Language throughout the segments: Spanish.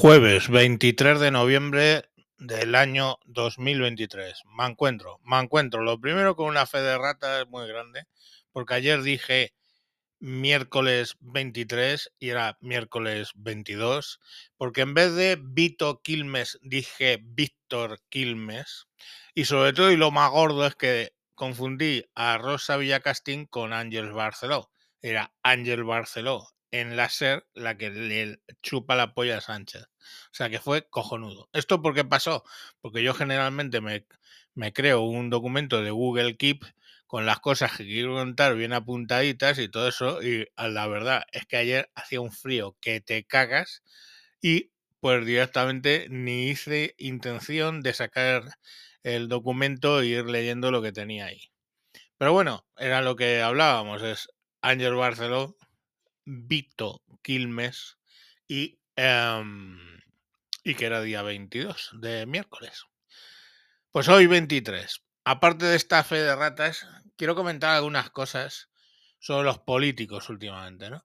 Jueves 23 de noviembre del año 2023. Me encuentro, me encuentro. Lo primero con una fe de rata muy grande, porque ayer dije miércoles 23 y era miércoles 22, porque en vez de Vito Quilmes dije Víctor Quilmes, y sobre todo, y lo más gordo es que confundí a Rosa Villacastín con Ángel Barceló. Era Ángel Barceló en la SER la que le chupa la polla a Sánchez. O sea que fue cojonudo. ¿Esto por qué pasó? Porque yo generalmente me, me creo un documento de Google Keep con las cosas que quiero contar bien apuntaditas y todo eso. Y la verdad es que ayer hacía un frío que te cagas y pues directamente ni hice intención de sacar el documento e ir leyendo lo que tenía ahí. Pero bueno, era lo que hablábamos, es Ángel Barceló Vito Quilmes y, em, y que era día 22 de miércoles. Pues hoy 23. Aparte de esta fe de ratas, quiero comentar algunas cosas sobre los políticos últimamente, ¿no?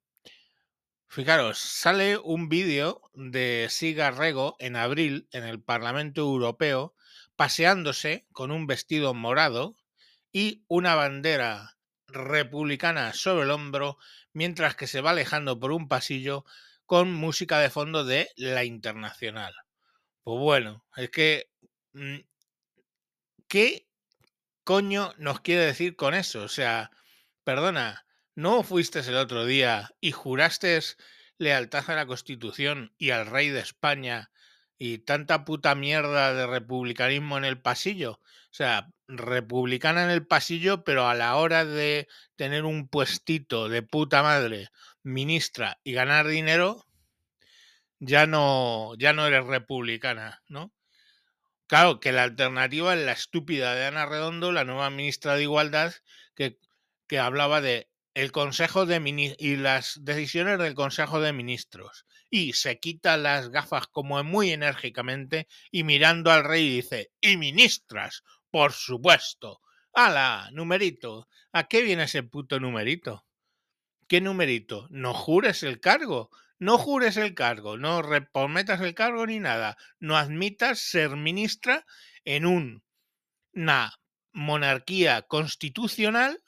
Fijaros, sale un vídeo de Sigarrego en abril en el Parlamento Europeo paseándose con un vestido morado y una bandera republicana sobre el hombro mientras que se va alejando por un pasillo con música de fondo de la internacional. Pues bueno, es que... Mm, ¿Qué coño nos quiere decir con eso? O sea, perdona, ¿no fuiste el otro día y juraste lealtad a la Constitución y al rey de España y tanta puta mierda de republicanismo en el pasillo? O sea, republicana en el pasillo, pero a la hora de tener un puestito de puta madre, ministra y ganar dinero, ya no, ya no eres republicana, ¿no? Claro, que la alternativa es la estúpida de Ana Redondo, la nueva ministra de Igualdad, que, que hablaba de el Consejo de y las decisiones del Consejo de Ministros. Y se quita las gafas como muy enérgicamente y mirando al rey dice, y ministras, por supuesto. ¡Hala! Numerito. ¿A qué viene ese puto numerito? ¿Qué numerito? No jures el cargo. No jures el cargo. No repometas el cargo ni nada. No admitas ser ministra en una monarquía constitucional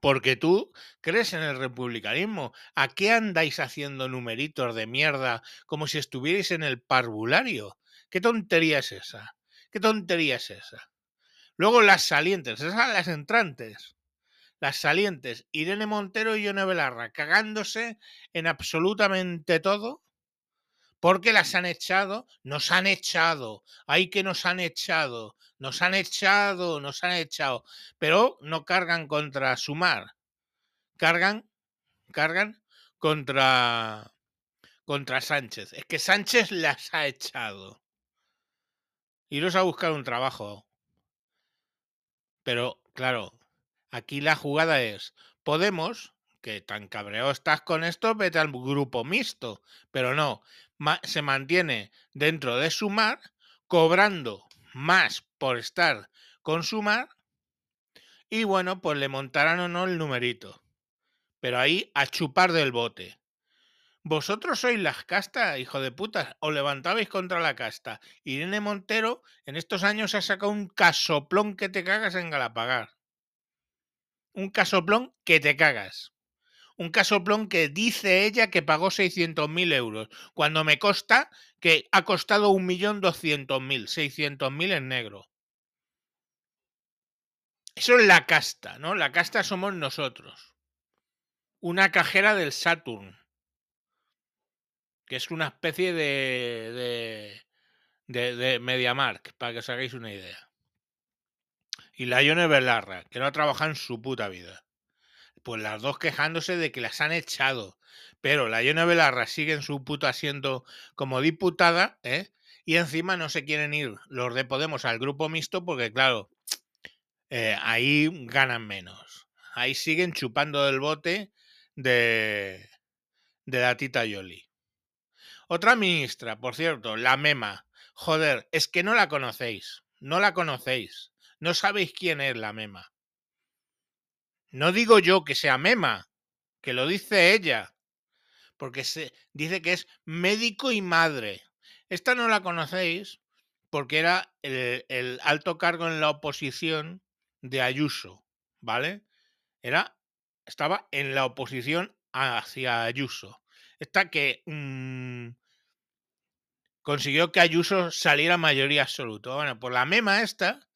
porque tú crees en el republicanismo. ¿A qué andáis haciendo numeritos de mierda como si estuvierais en el parvulario? ¿Qué tontería es esa? ¿Qué tontería es esa? Luego las salientes, esas las entrantes. Las salientes, Irene Montero y Yone Belarra, cagándose en absolutamente todo. Porque las han echado, nos han echado, hay que nos han echado, nos han echado, nos han echado, pero no cargan contra Sumar, cargan, cargan contra, contra Sánchez. Es que Sánchez las ha echado iros a buscar un trabajo. Pero, claro, aquí la jugada es, Podemos, que tan cabreado estás con esto, vete al grupo mixto. Pero no, se mantiene dentro de Sumar, cobrando más por estar con Sumar, y bueno, pues le montarán o no el numerito. Pero ahí a chupar del bote. Vosotros sois las castas, hijo de puta. Os levantabais contra la casta. Irene Montero en estos años ha sacado un casoplón que te cagas en Galapagar. Un casoplón que te cagas. Un casoplón que dice ella que pagó 600.000 euros, cuando me consta que ha costado 1.200.000, 600.000 en negro. Eso es la casta, ¿no? La casta somos nosotros. Una cajera del Saturn que es una especie de, de, de, MediaMark, para que os hagáis una idea. Y la Ione Belarra, que no ha trabajado en su puta vida. Pues las dos quejándose de que las han echado. Pero la Ione Belarra sigue en su puto asiento como diputada, ¿eh? Y encima no se quieren ir los de Podemos al grupo mixto porque, claro, eh, ahí ganan menos. Ahí siguen chupando del bote de, de la tita Yoli. Otra ministra, por cierto, la Mema. Joder, es que no la conocéis. No la conocéis. No sabéis quién es la Mema. No digo yo que sea Mema, que lo dice ella. porque se dice que es médico y madre. Esta no la conocéis porque era el, alto cargo en la oposición de Ayuso, ¿vale? Era, estaba en la oposición hacia Ayuso. Esta que mm, consiguió que Ayuso saliera mayoría absoluta. Bueno, pues la mema esta,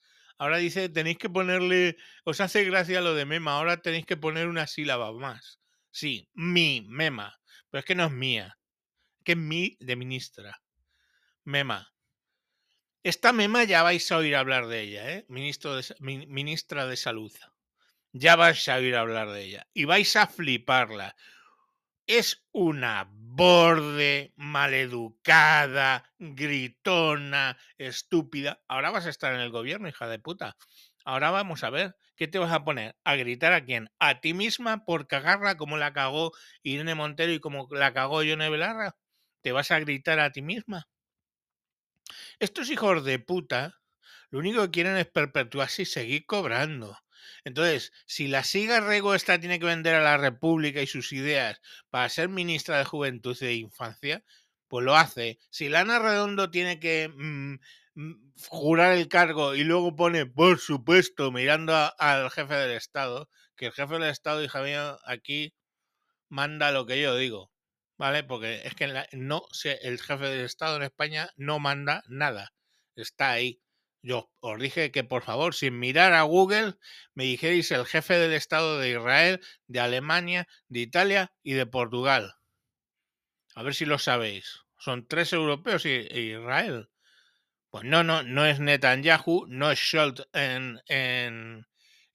ahora dice, tenéis que ponerle, os hace gracia lo de mema, ahora tenéis que poner una sílaba más. Sí, mi mema, pero es que no es mía, que es mi de ministra. Mema. Esta mema ya vais a oír hablar de ella, ¿eh? Ministro de, ministra de Salud. Ya vais a oír hablar de ella. Y vais a fliparla. Es una borde, maleducada, gritona, estúpida. Ahora vas a estar en el gobierno, hija de puta. Ahora vamos a ver, ¿qué te vas a poner? ¿A gritar a quién? ¿A ti misma por cagarla como la cagó Irene Montero y como la cagó Yone Belarra? ¿Te vas a gritar a ti misma? Estos hijos de puta lo único que quieren es perpetuarse y seguir cobrando. Entonces, si la siga Rego esta tiene que vender a la República y sus ideas para ser ministra de Juventud de Infancia, pues lo hace. Si Lana Redondo tiene que mm, mm, jurar el cargo y luego pone, por supuesto, mirando al jefe del Estado, que el jefe del Estado, hija mía, aquí manda lo que yo digo. ¿Vale? Porque es que no el jefe del Estado en España no manda nada. Está ahí. Yo os dije que por favor, sin mirar a Google, me dijerais el jefe del Estado de Israel, de Alemania, de Italia y de Portugal. A ver si lo sabéis. Son tres europeos y, Israel. Pues no, no, no es Netanyahu, no es Scholz en, en,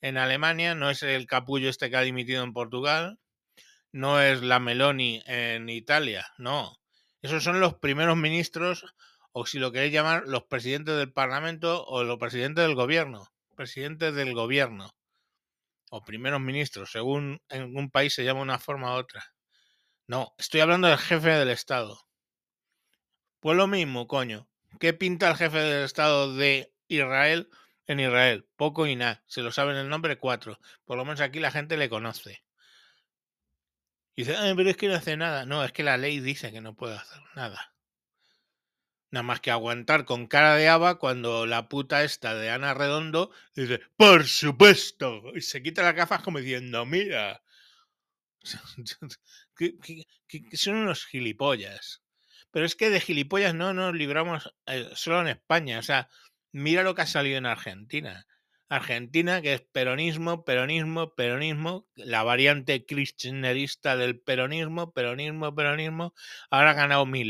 en Alemania, no es el capullo este que ha dimitido en Portugal, no es la Meloni en Italia, no. Esos son los primeros ministros o si lo queréis llamar, los presidentes del Parlamento o los presidentes del gobierno. Presidentes del gobierno. O primeros ministros, según en un país se llama una forma u otra. No, estoy hablando del jefe del Estado. Pues lo mismo, coño. ¿Qué pinta el jefe del Estado de Israel en Israel? Poco y nada. Se lo saben el nombre cuatro. Por lo menos aquí la gente le conoce. Y dice, pero es que no hace nada. No, es que la ley dice que no puede hacer nada. Nada más que aguantar con cara de haba cuando la puta esta de Ana Redondo dice, por supuesto, y se quita las gafas como diciendo, mira, que, son unos gilipollas. Pero es que de gilipollas no nos libramos eh, solo en España. O sea, mira lo que ha salido en Argentina. Argentina, que es peronismo, peronismo, peronismo, la variante kirchnerista del peronismo, peronismo, peronismo, ahora ha ganado mi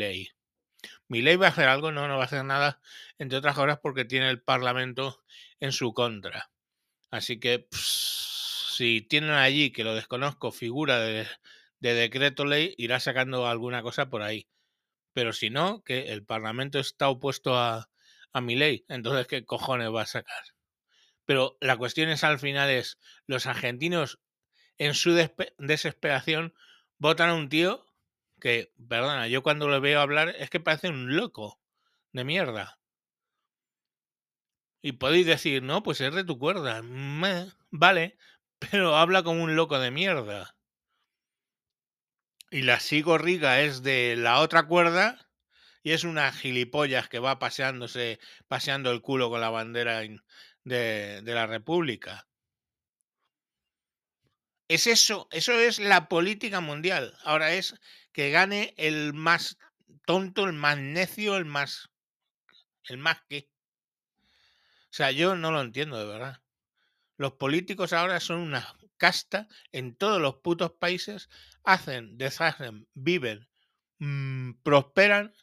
¿Mi ley va a hacer algo? No, no va a hacer nada, entre otras cosas porque tiene el Parlamento en su contra. Así que si tienen allí, que lo desconozco, figura de, decreto ley, irá sacando alguna cosa por ahí. Pero si no, que el Parlamento está opuesto a, a mi ley, entonces ¿qué cojones va a sacar? Pero la cuestión es al final es, los argentinos en su desesperación votan a un tío que, perdona, yo cuando lo veo hablar es que parece un loco de mierda. Y podéis decir, no, pues es de tu cuerda. vale, pero habla como un loco de mierda. Y la psigorriga es de la otra cuerda y es una gilipollas que va paseándose, paseando el culo con la bandera de, de la República. Es eso, eso es la política mundial. Ahora es que gane el más tonto, el más necio, el más. el más que. O sea, yo no lo entiendo de verdad. Los políticos ahora son una casta en todos los putos países, hacen, deshacen, viven, mmm, prosperan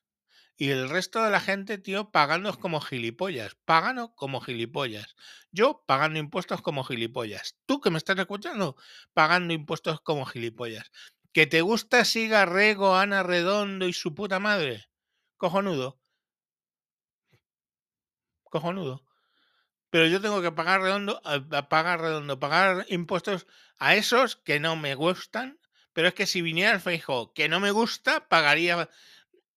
y el resto de la gente, tío, pagando como gilipollas. Pagando como gilipollas. Yo pagando impuestos como gilipollas. Tú que me estás escuchando, pagando impuestos como gilipollas. ¿Que te gusta Siga Rego, Ana Redondo y su puta madre? Cojonudo. Cojonudo. Pero yo tengo que pagar redondo, pagar redondo, pagar impuestos a esos que no me gustan. Pero es que si viniera el Feijo que no me gusta, pagaría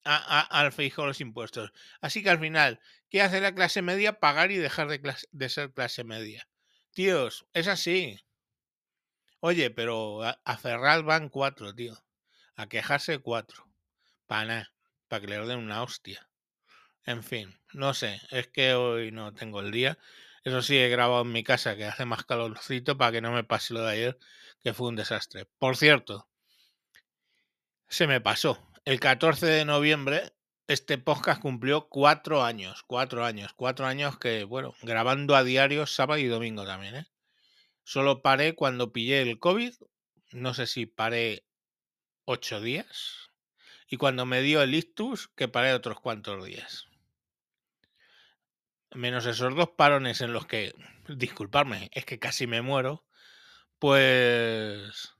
al Feijo los impuestos. Así que al final, ¿qué hace la clase media? Pagar y dejar de, de ser clase media. Tíos, es así. Oye, pero a, Ferral van cuatro, tío. A quejarse cuatro. Para nada. Para que le den una hostia. En fin, no sé. Es que hoy no tengo el día. Eso sí, he grabado en mi casa que hace más calorcito para que no me pase lo de ayer, que fue un desastre. Por cierto, se me pasó. El 14 de noviembre este podcast cumplió cuatro años, cuatro años, cuatro años que, bueno, grabando a diario sábado y domingo también, ¿eh? Solo paré cuando pillé el COVID, no sé si paré ocho días, y cuando me dio el ictus, que paré otros cuantos días. Menos esos dos parones en los que, disculparme, es que casi me muero, pues,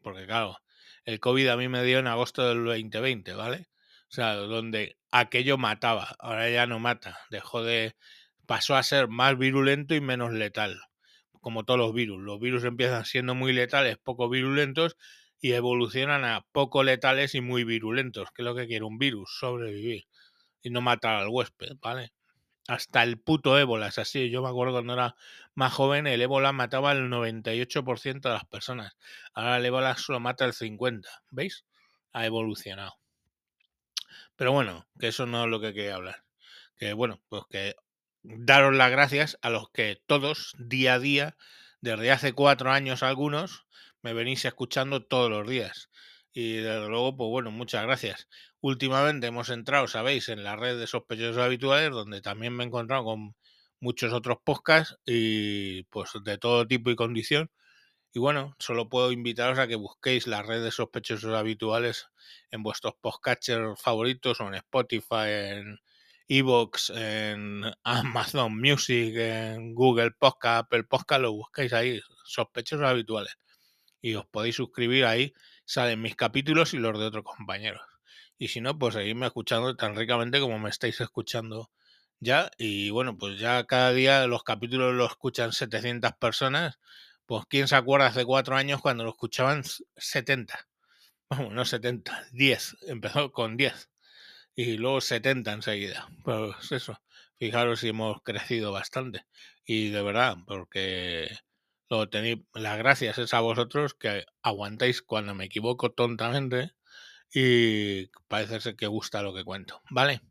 porque claro, el COVID a mí me dio en agosto del 2020, ¿vale? O sea, donde aquello mataba, ahora ya no mata, dejó de pasó a ser más virulento y menos letal, como todos los virus. Los virus empiezan siendo muy letales, poco virulentos y evolucionan a poco letales y muy virulentos, que es lo que quiere un virus, sobrevivir y no matar al huésped, ¿vale? Hasta el puto ébola es así. Yo me acuerdo cuando era más joven, el ébola mataba el 98% de las personas. Ahora el ébola solo mata el 50%. ¿Veis? Ha evolucionado. Pero bueno, que eso no es lo que quería hablar. Que bueno, pues que daros las gracias a los que todos, día a día, desde hace cuatro años algunos, me venís escuchando todos los días. Y desde luego, pues bueno, muchas gracias. Últimamente hemos entrado, sabéis, en la red de sospechosos habituales, donde también me he encontrado con muchos otros podcasts y pues de todo tipo y condición. Y bueno, solo puedo invitaros a que busquéis la red de sospechosos habituales en vuestros podcatchers favoritos o en Spotify, en Evox, en Amazon Music, en Google Podcast, Apple Podcast, lo busquéis ahí, sospechosos habituales. Y os podéis suscribir ahí, salen mis capítulos y los de otros compañeros. Y si no, pues seguidme escuchando tan ricamente como me estáis escuchando ya. Y bueno, pues ya cada día los capítulos los escuchan 700 personas pues quién se acuerda hace cuatro años cuando lo escuchaban 70. Vamos, no 70, 10. Empezó con 10. Y luego 70 enseguida. Pues eso. Fijaros si hemos crecido bastante. Y de verdad, porque lo tenéis, las gracias es a vosotros que aguantáis cuando me equivoco tontamente y parece ser que gusta lo que cuento. ¿Vale?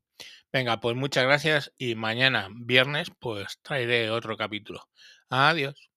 Venga, pues muchas gracias y mañana, viernes, pues traeré otro capítulo. Adiós.